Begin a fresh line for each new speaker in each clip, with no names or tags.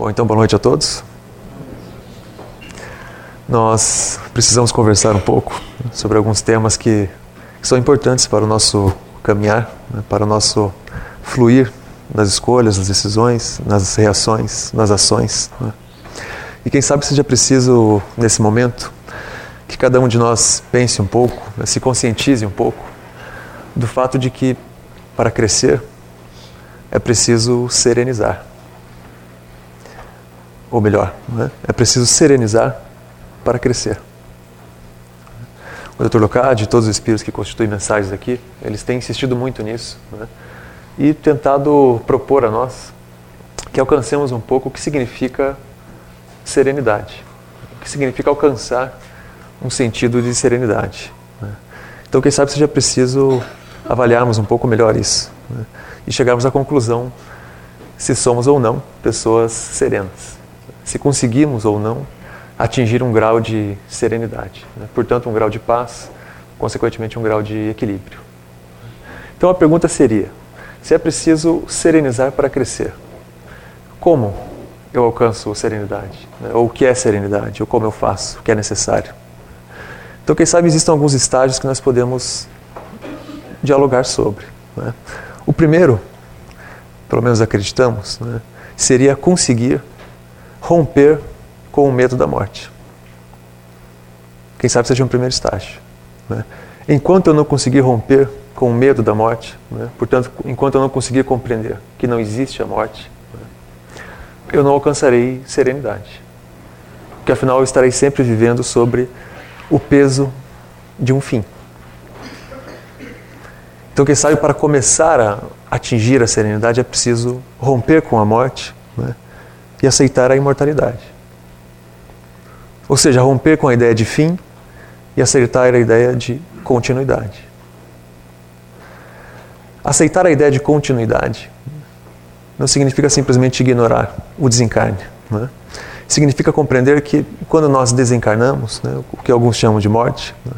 Bom, então boa noite a todos. Nós precisamos conversar um pouco sobre alguns temas que, que são importantes para o nosso caminhar, né, para o nosso fluir nas escolhas, nas decisões, nas reações, nas ações. Né. E quem sabe seja preciso, nesse momento, que cada um de nós pense um pouco, né, se conscientize um pouco do fato de que, para crescer, é preciso serenizar ou melhor, né? é preciso serenizar para crescer. O Dr. Locade e todos os espíritos que constituem mensagens aqui, eles têm insistido muito nisso né? e tentado propor a nós que alcancemos um pouco o que significa serenidade, o que significa alcançar um sentido de serenidade. Né? Então, quem sabe seja preciso avaliarmos um pouco melhor isso né? e chegarmos à conclusão se somos ou não pessoas serenas se conseguimos ou não atingir um grau de serenidade, né? portanto, um grau de paz, consequentemente, um grau de equilíbrio. Então, a pergunta seria: se é preciso serenizar para crescer, como eu alcanço serenidade? Né? Ou o que é serenidade? Ou como eu faço? O que é necessário? Então, quem sabe existem alguns estágios que nós podemos dialogar sobre. Né? O primeiro, pelo menos acreditamos, né, seria conseguir romper com o medo da morte. Quem sabe seja um primeiro estágio. Né? Enquanto eu não conseguir romper com o medo da morte, né? portanto, enquanto eu não conseguir compreender que não existe a morte, né? eu não alcançarei serenidade. Porque afinal eu estarei sempre vivendo sobre o peso de um fim. Então, quem sabe para começar a atingir a serenidade é preciso romper com a morte. Né? E aceitar a imortalidade. Ou seja, romper com a ideia de fim e aceitar a ideia de continuidade. Aceitar a ideia de continuidade não significa simplesmente ignorar o desencarne. Né? Significa compreender que quando nós desencarnamos, né, o que alguns chamam de morte, né,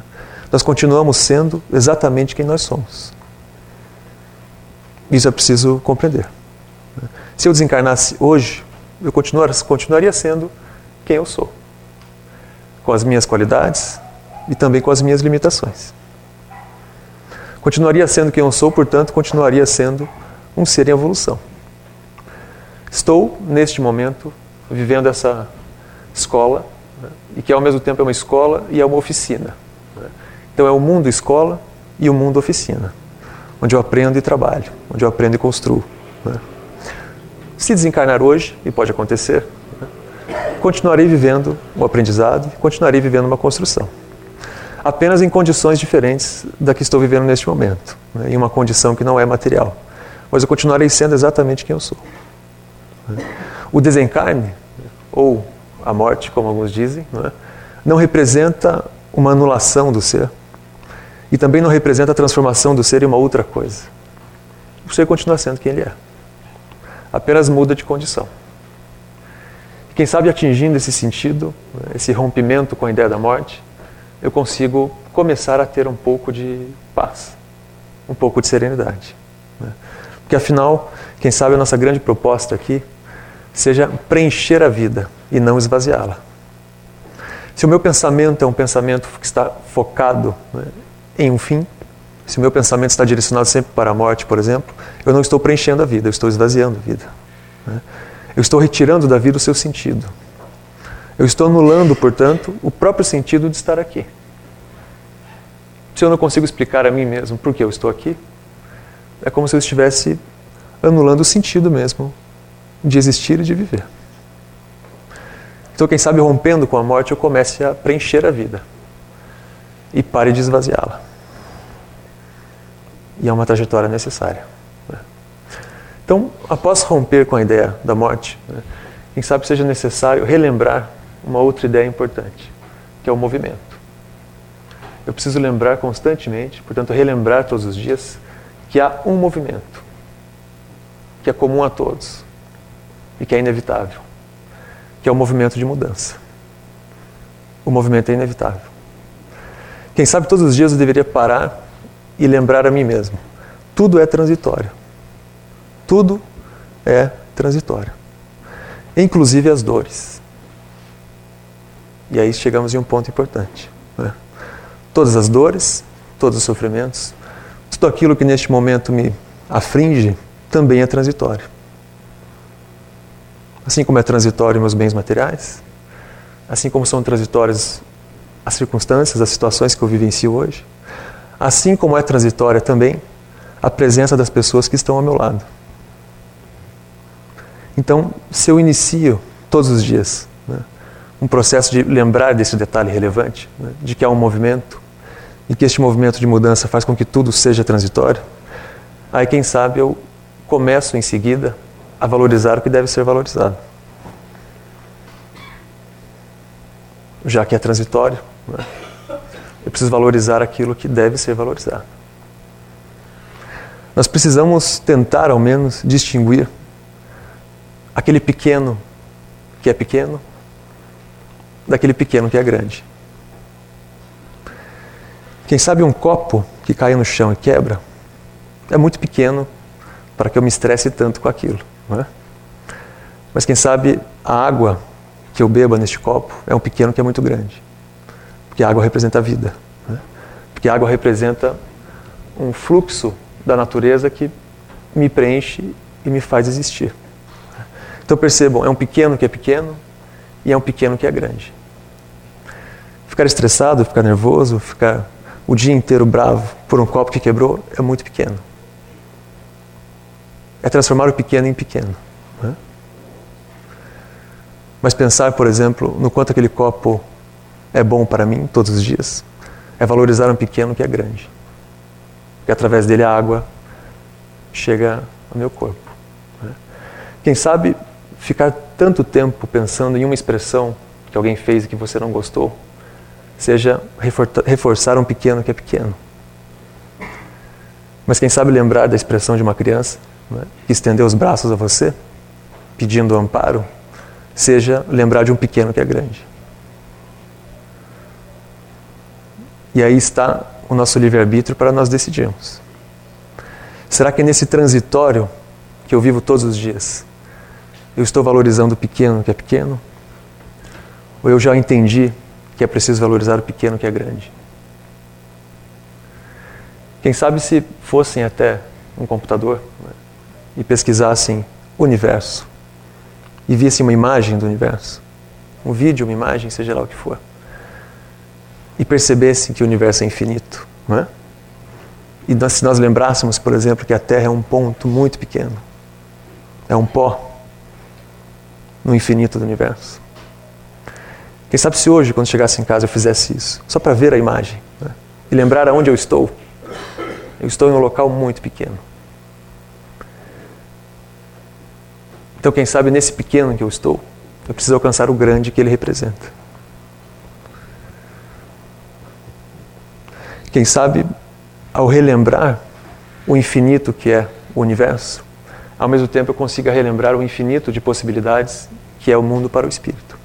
nós continuamos sendo exatamente quem nós somos. Isso é preciso compreender. Se eu desencarnasse hoje, eu continuaria sendo quem eu sou, com as minhas qualidades e também com as minhas limitações. Continuaria sendo quem eu sou, portanto, continuaria sendo um ser em evolução. Estou, neste momento, vivendo essa escola, né, e que ao mesmo tempo é uma escola e é uma oficina. Né. Então é o mundo escola e o mundo oficina, onde eu aprendo e trabalho, onde eu aprendo e construo. Né. Se desencarnar hoje, e pode acontecer, né, continuarei vivendo o aprendizado, continuarei vivendo uma construção. Apenas em condições diferentes da que estou vivendo neste momento, né, em uma condição que não é material. Mas eu continuarei sendo exatamente quem eu sou. Né. O desencarne, ou a morte, como alguns dizem, não, é, não representa uma anulação do ser e também não representa a transformação do ser em uma outra coisa. O ser continua sendo quem ele é apenas muda de condição. Quem sabe atingindo esse sentido, né, esse rompimento com a ideia da morte, eu consigo começar a ter um pouco de paz, um pouco de serenidade. Né? Porque afinal, quem sabe a nossa grande proposta aqui seja preencher a vida e não esvaziá-la. Se o meu pensamento é um pensamento que está focado né, em um fim, se o meu pensamento está direcionado sempre para a morte, por exemplo, eu não estou preenchendo a vida, eu estou esvaziando a vida. Né? Eu estou retirando da vida o seu sentido. Eu estou anulando, portanto, o próprio sentido de estar aqui. Se eu não consigo explicar a mim mesmo por que eu estou aqui, é como se eu estivesse anulando o sentido mesmo de existir e de viver. Então, quem sabe rompendo com a morte, eu comece a preencher a vida e pare de esvaziá-la. E é uma trajetória necessária. Né? Então, após romper com a ideia da morte, né, quem sabe seja necessário relembrar uma outra ideia importante, que é o movimento. Eu preciso lembrar constantemente, portanto, relembrar todos os dias, que há um movimento, que é comum a todos e que é inevitável, que é o movimento de mudança. O movimento é inevitável. Quem sabe todos os dias eu deveria parar e lembrar a mim mesmo: tudo é transitório. Tudo é transitório. inclusive as dores. E aí chegamos em um ponto importante. Né? Todas as dores, todos os sofrimentos, tudo aquilo que neste momento me afringe, também é transitório. Assim como é transitório meus bens materiais, assim como são transitórias as circunstâncias, as situações que eu vivencio hoje, assim como é transitória também a presença das pessoas que estão ao meu lado. Então, se eu inicio todos os dias né, um processo de lembrar desse detalhe relevante, né, de que há um movimento e que este movimento de mudança faz com que tudo seja transitório, aí quem sabe eu começo em seguida a valorizar o que deve ser valorizado. Já que é transitório, né, eu preciso valorizar aquilo que deve ser valorizado. Nós precisamos tentar, ao menos, distinguir aquele pequeno que é pequeno daquele pequeno que é grande. Quem sabe um copo que cai no chão e quebra é muito pequeno para que eu me estresse tanto com aquilo. É? Mas quem sabe a água que eu beba neste copo é um pequeno que é muito grande. Porque a água representa a vida. Né? Porque a água representa um fluxo da natureza que me preenche e me faz existir. Então percebam, é um pequeno que é pequeno e é um pequeno que é grande. Ficar estressado, ficar nervoso, ficar o dia inteiro bravo por um copo que quebrou é muito pequeno. É transformar o pequeno em pequeno. Né? Mas pensar, por exemplo, no quanto aquele copo é bom para mim todos os dias, é valorizar um pequeno que é grande. Porque através dele a água chega ao meu corpo. Né? Quem sabe ficar tanto tempo pensando em uma expressão que alguém fez e que você não gostou, seja reforçar um pequeno que é pequeno. Mas quem sabe lembrar da expressão de uma criança né, que estendeu os braços a você, pedindo amparo, seja lembrar de um pequeno que é grande. E aí está o nosso livre-arbítrio para nós decidirmos. Será que nesse transitório que eu vivo todos os dias, eu estou valorizando o pequeno que é pequeno? Ou eu já entendi que é preciso valorizar o pequeno que é grande? Quem sabe se fossem até um computador né, e pesquisassem o universo e vissem uma imagem do universo, um vídeo, uma imagem, seja lá o que for e percebessem que o universo é infinito, não é? E nós, se nós lembrássemos, por exemplo, que a Terra é um ponto muito pequeno, é um pó no infinito do universo. Quem sabe se hoje, quando chegasse em casa, eu fizesse isso, só para ver a imagem né? e lembrar aonde eu estou. Eu estou em um local muito pequeno. Então, quem sabe nesse pequeno que eu estou, eu preciso alcançar o grande que ele representa. Quem sabe, ao relembrar o infinito que é o universo, ao mesmo tempo eu consiga relembrar o infinito de possibilidades que é o mundo para o espírito.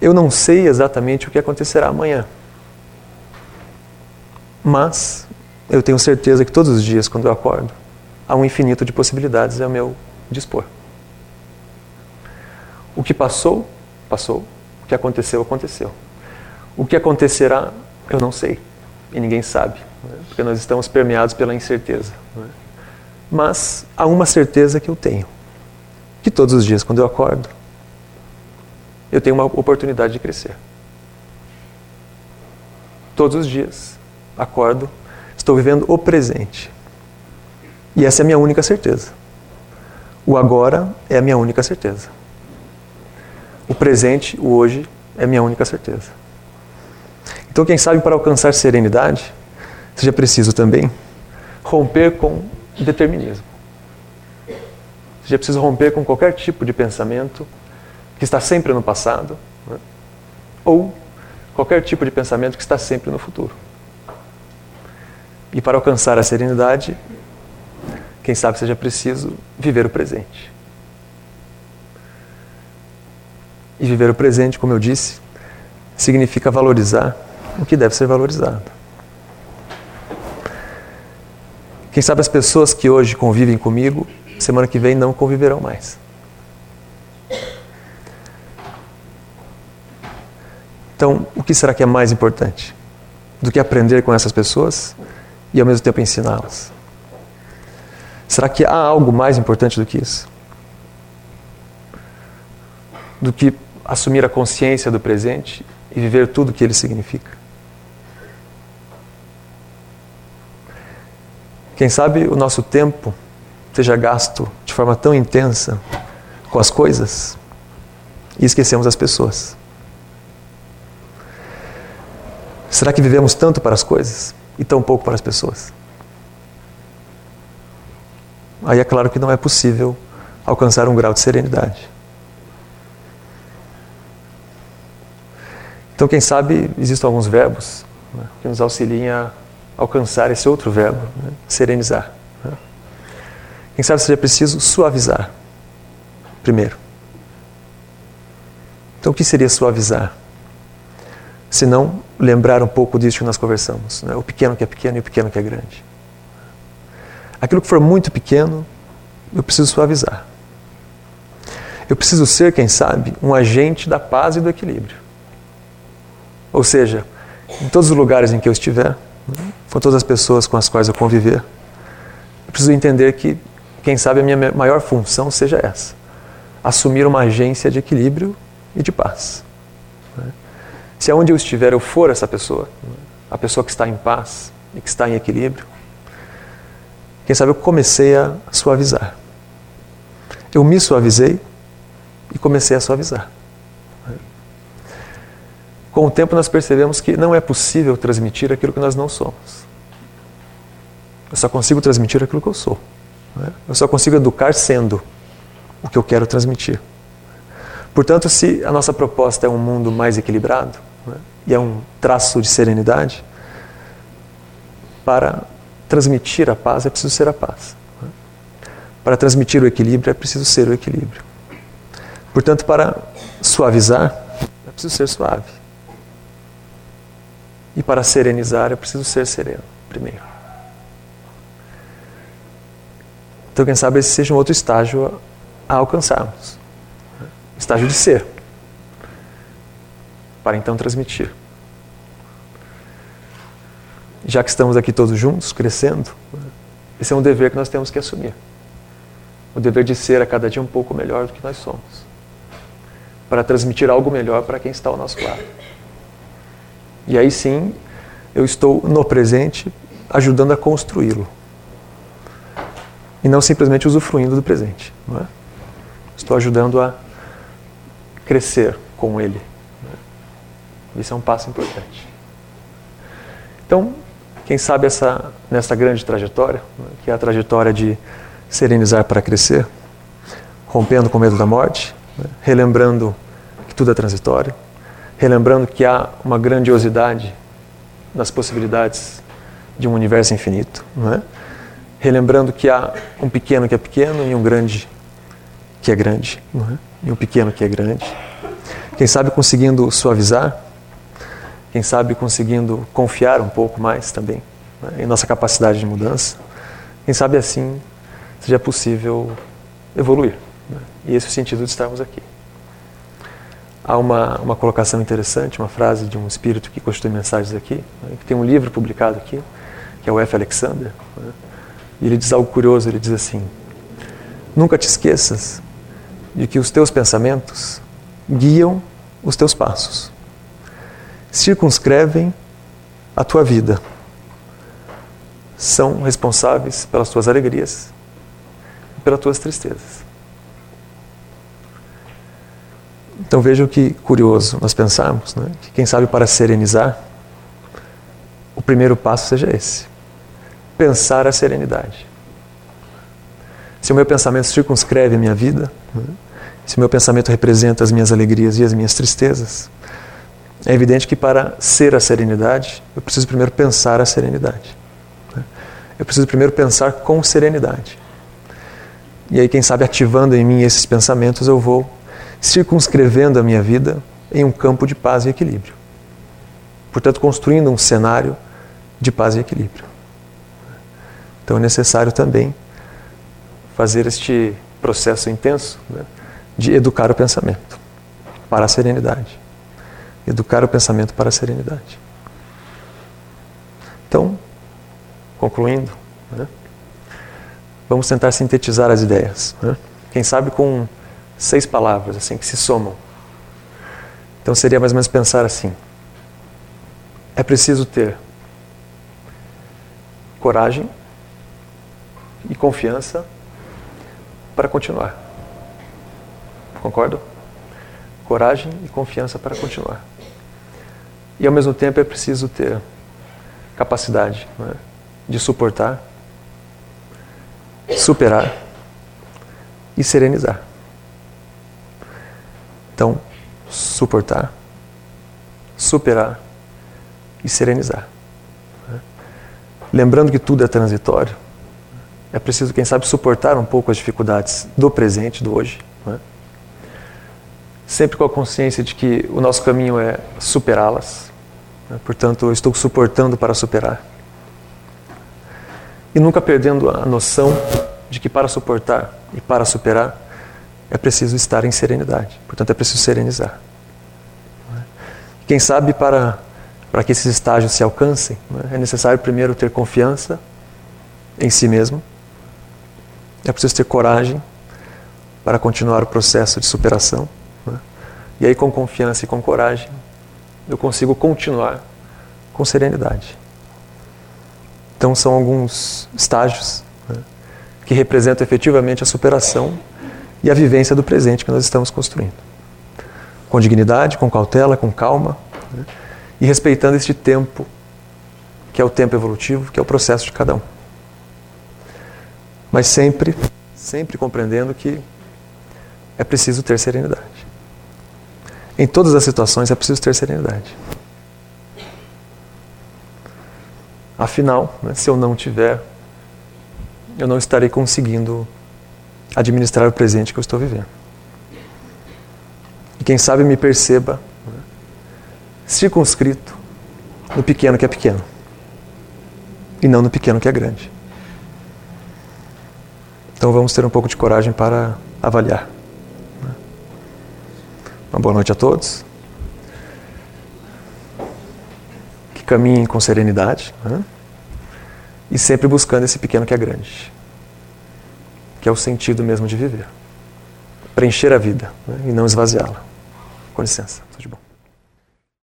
Eu não sei exatamente o que acontecerá amanhã, mas eu tenho certeza que todos os dias, quando eu acordo, há um infinito de possibilidades ao meu dispor. O que passou, passou. O que aconteceu, aconteceu. O que acontecerá, eu não sei. E ninguém sabe, né? porque nós estamos permeados pela incerteza. Né? Mas há uma certeza que eu tenho: que todos os dias, quando eu acordo, eu tenho uma oportunidade de crescer. Todos os dias, acordo, estou vivendo o presente. E essa é a minha única certeza. O agora é a minha única certeza. O presente, o hoje, é a minha única certeza. Então, quem sabe para alcançar serenidade, seja preciso também romper com determinismo. Seja preciso romper com qualquer tipo de pensamento que está sempre no passado, né? ou qualquer tipo de pensamento que está sempre no futuro. E para alcançar a serenidade, quem sabe seja preciso viver o presente. E viver o presente, como eu disse, significa valorizar o que deve ser valorizado. Quem sabe as pessoas que hoje convivem comigo semana que vem não conviverão mais. Então, o que será que é mais importante do que aprender com essas pessoas e ao mesmo tempo ensiná-las? Será que há algo mais importante do que isso? Do que assumir a consciência do presente e viver tudo o que ele significa? Quem sabe o nosso tempo seja gasto de forma tão intensa com as coisas e esquecemos as pessoas. Será que vivemos tanto para as coisas e tão pouco para as pessoas? Aí é claro que não é possível alcançar um grau de serenidade. Então, quem sabe, existem alguns verbos né, que nos auxiliem a alcançar esse outro verbo, né, serenizar. Né? Quem sabe seja preciso suavizar, primeiro. Então, o que seria suavizar? Se não lembrar um pouco disso que nós conversamos. Né? O pequeno que é pequeno e o pequeno que é grande. Aquilo que for muito pequeno, eu preciso suavizar. Eu preciso ser, quem sabe, um agente da paz e do equilíbrio. Ou seja, em todos os lugares em que eu estiver, com todas as pessoas com as quais eu conviver, eu preciso entender que, quem sabe, a minha maior função seja essa: assumir uma agência de equilíbrio e de paz. Se aonde eu estiver eu for essa pessoa, a pessoa que está em paz e que está em equilíbrio, quem sabe eu comecei a suavizar. Eu me suavizei e comecei a suavizar. Com o tempo nós percebemos que não é possível transmitir aquilo que nós não somos. Eu só consigo transmitir aquilo que eu sou. Eu só consigo educar sendo o que eu quero transmitir. Portanto, se a nossa proposta é um mundo mais equilibrado, né? e é um traço de serenidade. Para transmitir a paz é preciso ser a paz. Né? Para transmitir o equilíbrio é preciso ser o equilíbrio. Portanto, para suavizar é preciso ser suave. E para serenizar é preciso ser sereno, primeiro. Então, quem sabe esse seja um outro estágio a alcançarmos. Estágio de ser para então transmitir. Já que estamos aqui todos juntos, crescendo, esse é um dever que nós temos que assumir. O dever de ser a cada dia um pouco melhor do que nós somos. Para transmitir algo melhor para quem está ao nosso lado. E aí sim, eu estou no presente ajudando a construí-lo. E não simplesmente usufruindo do presente. É? Estou ajudando a crescer com ele. Isso é um passo importante. Então, quem sabe essa, nessa grande trajetória, né, que é a trajetória de serenizar para crescer, rompendo com o medo da morte, né, relembrando que tudo é transitório, relembrando que há uma grandiosidade nas possibilidades de um universo infinito, é? relembrando que há um pequeno que é pequeno e um grande que é grande, é? e um pequeno que é grande. Quem sabe conseguindo suavizar quem sabe conseguindo confiar um pouco mais também né, em nossa capacidade de mudança. Quem sabe assim seja possível evoluir. Né, e esse é o sentido de estarmos aqui. Há uma, uma colocação interessante, uma frase de um espírito que constitui mensagens aqui, né, que tem um livro publicado aqui, que é o F. Alexander. Né, e ele diz algo curioso: ele diz assim, Nunca te esqueças de que os teus pensamentos guiam os teus passos circunscrevem a tua vida. São responsáveis pelas tuas alegrias e pelas tuas tristezas. Então vejam que curioso nós pensarmos né, que, quem sabe, para serenizar, o primeiro passo seja esse: pensar a serenidade. Se o meu pensamento circunscreve a minha vida, né, se o meu pensamento representa as minhas alegrias e as minhas tristezas, é evidente que para ser a serenidade, eu preciso primeiro pensar a serenidade. Né? Eu preciso primeiro pensar com serenidade. E aí, quem sabe, ativando em mim esses pensamentos, eu vou circunscrevendo a minha vida em um campo de paz e equilíbrio. Portanto, construindo um cenário de paz e equilíbrio. Então é necessário também fazer este processo intenso né, de educar o pensamento para a serenidade. Educar o pensamento para a serenidade. Então, concluindo, né, vamos tentar sintetizar as ideias. Né? Quem sabe com seis palavras assim que se somam. Então seria mais ou menos pensar assim: é preciso ter coragem e confiança para continuar. Concordo? Coragem e confiança para continuar. E ao mesmo tempo é preciso ter capacidade é? de suportar, superar e serenizar. Então, suportar, superar e serenizar. Lembrando que tudo é transitório, é preciso, quem sabe, suportar um pouco as dificuldades do presente, do hoje. É? Sempre com a consciência de que o nosso caminho é superá-las. Né? Portanto, eu estou suportando para superar. E nunca perdendo a noção de que para suportar e para superar é preciso estar em serenidade. Portanto, é preciso serenizar. Quem sabe para, para que esses estágios se alcancem, é necessário primeiro ter confiança em si mesmo, é preciso ter coragem para continuar o processo de superação. E aí, com confiança e com coragem, eu consigo continuar com serenidade. Então, são alguns estágios né, que representam efetivamente a superação e a vivência do presente que nós estamos construindo. Com dignidade, com cautela, com calma né, e respeitando este tempo, que é o tempo evolutivo, que é o processo de cada um. Mas sempre, sempre compreendendo que é preciso ter serenidade. Em todas as situações é preciso ter serenidade. Afinal, né, se eu não tiver, eu não estarei conseguindo administrar o presente que eu estou vivendo. E quem sabe me perceba né, circunscrito no pequeno que é pequeno e não no pequeno que é grande. Então vamos ter um pouco de coragem para avaliar. Né. Uma boa noite a todos. Que caminhem com serenidade né? e sempre buscando esse pequeno que é grande que é o sentido mesmo de viver. Preencher a vida né, e não esvaziá-la. Com licença, tudo de bom.